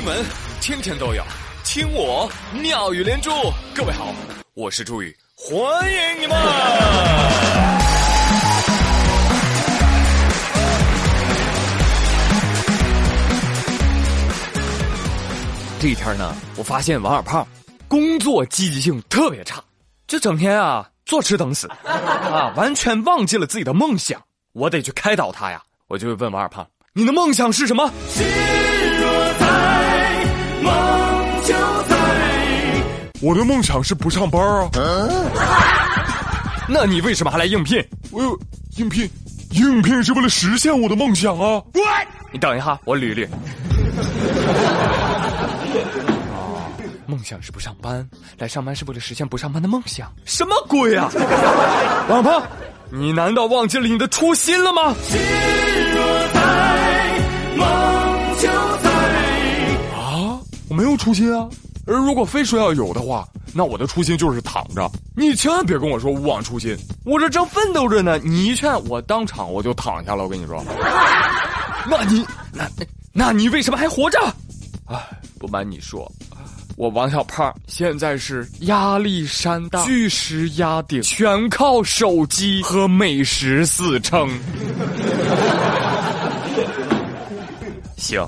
新闻天天都有，听我妙语连珠。各位好，我是朱宇，欢迎你们！这一天呢，我发现王二胖工作积极性特别差，就整天啊坐吃等死，啊，完全忘记了自己的梦想。我得去开导他呀！我就问王二胖：“你的梦想是什么？”我的梦想是不上班啊！那你为什么还来应聘？我应聘，应聘是为了实现我的梦想啊！你等一下，我捋捋。哦，梦想是不上班，来上班是为了实现不上班的梦想，什么鬼啊！王胖，你难道忘记了你的初心了吗？初心啊！而如果非说要有的话，那我的初心就是躺着。你千万别跟我说勿忘初心，我这正奋斗着呢。你一劝我，当场我就躺下了。我跟你说，那你那那你为什么还活着？哎，不瞒你说，我王小胖现在是压力山大，巨石压顶，全靠手机和美食死撑。行，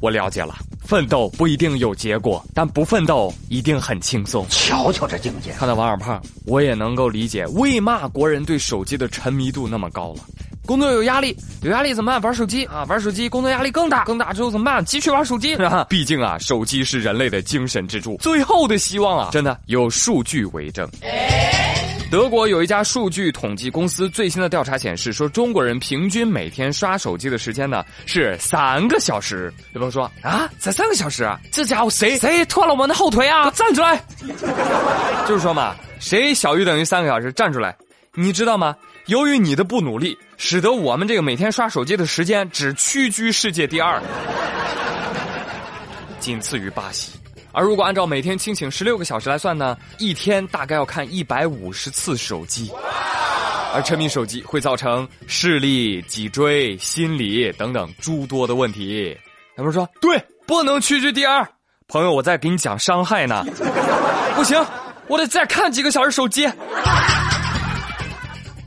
我了解了。奋斗不一定有结果，但不奋斗一定很轻松。瞧瞧这境界！看到王二胖，我也能够理解为嘛国人对手机的沉迷度那么高了。工作有压力，有压力怎么办？玩手机啊！玩手机，工作压力更大，更大之后怎么办？继续玩手机。毕竟啊，手机是人类的精神支柱，最后的希望啊！真的有数据为证。德国有一家数据统计公司最新的调查显示，说中国人平均每天刷手机的时间呢是三个小时。有朋友说啊，才三个小时啊？这家伙谁谁拖了我们的后腿啊？站出来！就是说嘛，谁小于等于三个小时，站出来！你知道吗？由于你的不努力，使得我们这个每天刷手机的时间只屈居世界第二，仅次于巴西。而如果按照每天清醒十六个小时来算呢，一天大概要看一百五十次手机，而沉迷手机会造成视力、脊椎、心理等等诸多的问题。他们说对，不能屈居第二。朋友，我在给你讲伤害呢，不行，我得再看几个小时手机。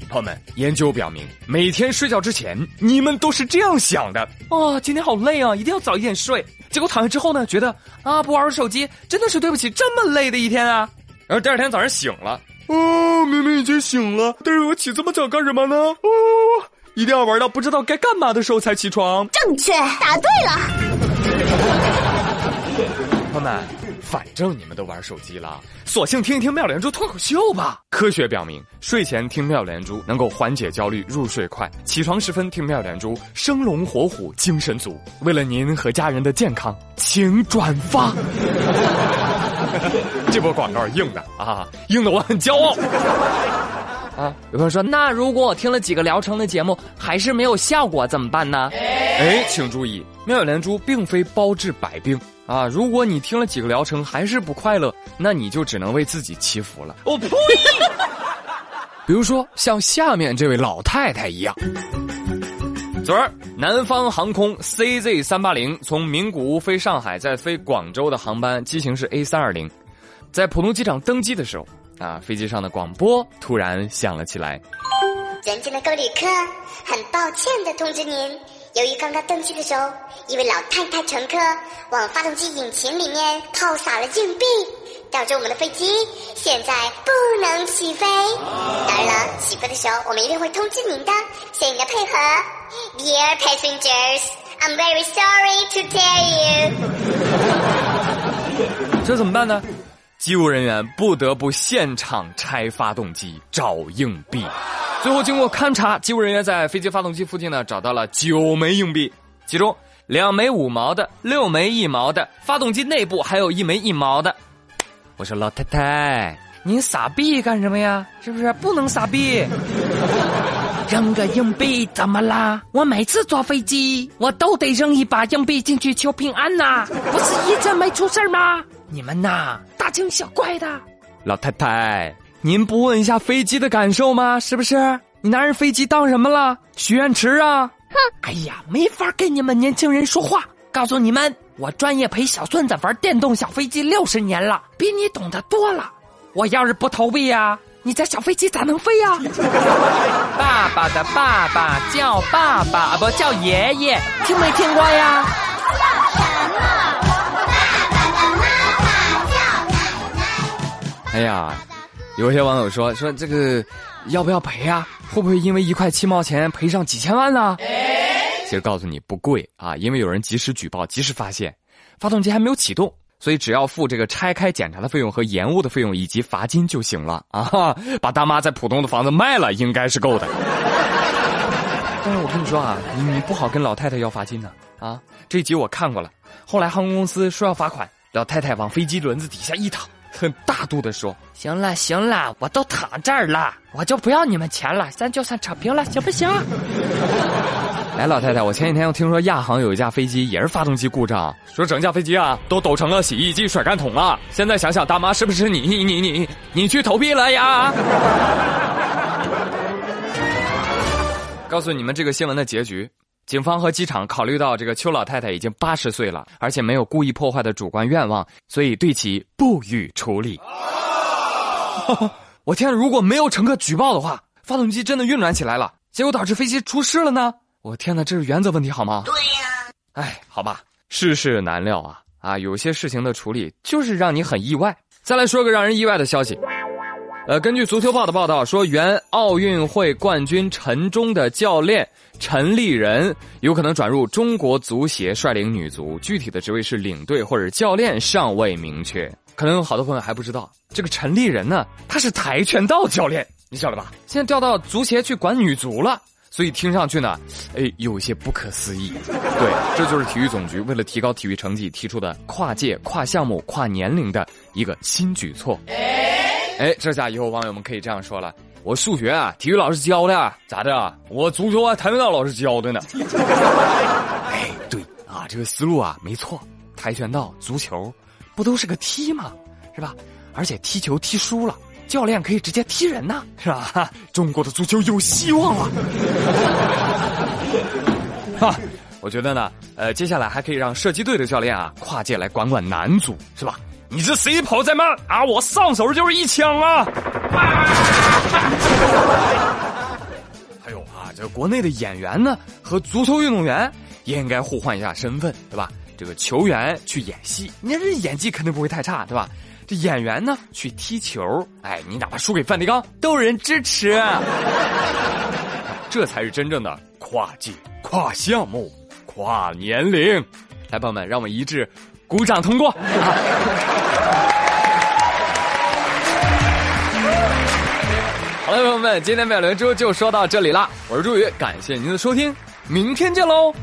朋友们，研究表明，每天睡觉之前，你们都是这样想的：啊，今天好累啊，一定要早一点睡。结果躺下之后呢，觉得啊，不玩手机真的是对不起这么累的一天啊。然后第二天早上醒了，哦，明明已经醒了，但是我起这么早干什么呢？哦，一定要玩到不知道该干嘛的时候才起床。正确，答对了。朋友们，反正你们都玩手机了，索性听一听妙连珠脱口秀吧。科学表明，睡前听妙连珠能够缓解焦虑、入睡快；起床时分听妙连珠，生龙活虎、精神足。为了您和家人的健康，请转发。这波广告硬的啊，硬的我很骄傲。啊，有朋友说，那如果我听了几个疗程的节目，还是没有效果怎么办呢？哎，请注意，妙连珠并非包治百病。啊！如果你听了几个疗程还是不快乐，那你就只能为自己祈福了。我呸！比如说像下面这位老太太一样，昨儿南方航空 CZ 三八零从名古屋飞上海再飞广州的航班机型是 A 三二零，在浦东机场登机的时候，啊，飞机上的广播突然响了起来。尊敬的各位旅客，很抱歉的通知您。由于刚刚登机的时候，一位老太太乘客往发动机引擎里面抛洒了硬币，导致我们的飞机现在不能起飞。当然了，起飞的时候我们一定会通知您的，谢谢您的配合。Dear passengers, I'm very sorry to tell you。这怎么办呢？机务人员不得不现场拆发动机找硬币。最后经过勘查，机务人员在飞机发动机附近呢找到了九枚硬币，其中两枚五毛的，六枚一毛的，发动机内部还有一枚一毛的。我说老太太，您撒币干什么呀？是不是不能撒币？扔个硬币怎么啦？我每次坐飞机我都得扔一把硬币进去求平安呐，不是一直没出事吗？你们呐，大惊小怪的。老太太。您不问一下飞机的感受吗？是不是？你拿人飞机当什么了？许愿池啊！哼！哎呀，没法跟你们年轻人说话。告诉你们，我专业陪小孙子玩电动小飞机六十年了，比你懂得多了。我要是不投币呀，你这小飞机咋能飞呀？爸爸的爸爸叫爸爸，啊不叫爷爷，听没听过呀？哎呀，有些网友说说这个要不要赔啊？会不会因为一块七毛钱赔上几千万呢？其实告诉你不贵啊，因为有人及时举报、及时发现，发动机还没有启动，所以只要付这个拆开检查的费用和延误的费用以及罚金就行了 啊！把大妈在浦东的房子卖了，应该是够的。但是我跟你说啊，你你不好跟老太太要罚金呢啊！这集我看过了，后来航空公司说要罚款，老太太往飞机轮子底下一躺。很大度的说：“行了行了，我都躺这儿了，我就不要你们钱了，咱就算扯平了，行不行？” 哎，老太太，我前几天又听说亚航有一架飞机也是发动机故障，说整架飞机啊都抖成了洗衣机甩干桶了。现在想想，大妈是不是你你你你你去投币了呀？告诉你们这个新闻的结局。警方和机场考虑到这个邱老太太已经八十岁了，而且没有故意破坏的主观愿望，所以对其不予处理。我天，如果没有乘客举报的话，发动机真的运转起来了，结果导致飞机出事了呢？我天哪，这是原则问题好吗？对呀。哎，好吧，世事难料啊啊，有些事情的处理就是让你很意外。再来说个让人意外的消息。呃，根据足球报的报道说，原奥运会冠军陈忠的教练陈立人有可能转入中国足协率领女足，具体的职位是领队或者教练尚未明确。可能有好多朋友还不知道，这个陈立人呢，他是跆拳道教练，你晓得吧？现在调到足协去管女足了，所以听上去呢，哎，有些不可思议。对，这就是体育总局为了提高体育成绩提出的跨界、跨项目、跨年龄的一个新举措。哎，哎这下以后网友们可以这样说了：我数学啊，体育老师教的，咋的？我足球啊，跆拳道老师教的呢。哎，对啊，这个思路啊没错，跆拳道、足球不都是个踢吗？是吧？而且踢球踢输了，教练可以直接踢人呐，是吧？中国的足球有希望了。哈，我觉得呢，呃，接下来还可以让射击队的教练啊跨界来管管男足，是吧？你这谁跑再慢啊？我上手就是一枪啊！还有啊，这国内的演员呢和足球运动员也应该互换一下身份，对吧？这个球员去演戏，你这演技肯定不会太差，对吧？这演员呢去踢球，哎，你哪怕输给范迪冈都有人支持，这才是真正的跨界、跨项目、跨年龄。来，朋友们，让我们一致。鼓掌通过。好了，朋友们，今天妙连珠就说到这里啦。我是朱宇，感谢您的收听，明天见喽。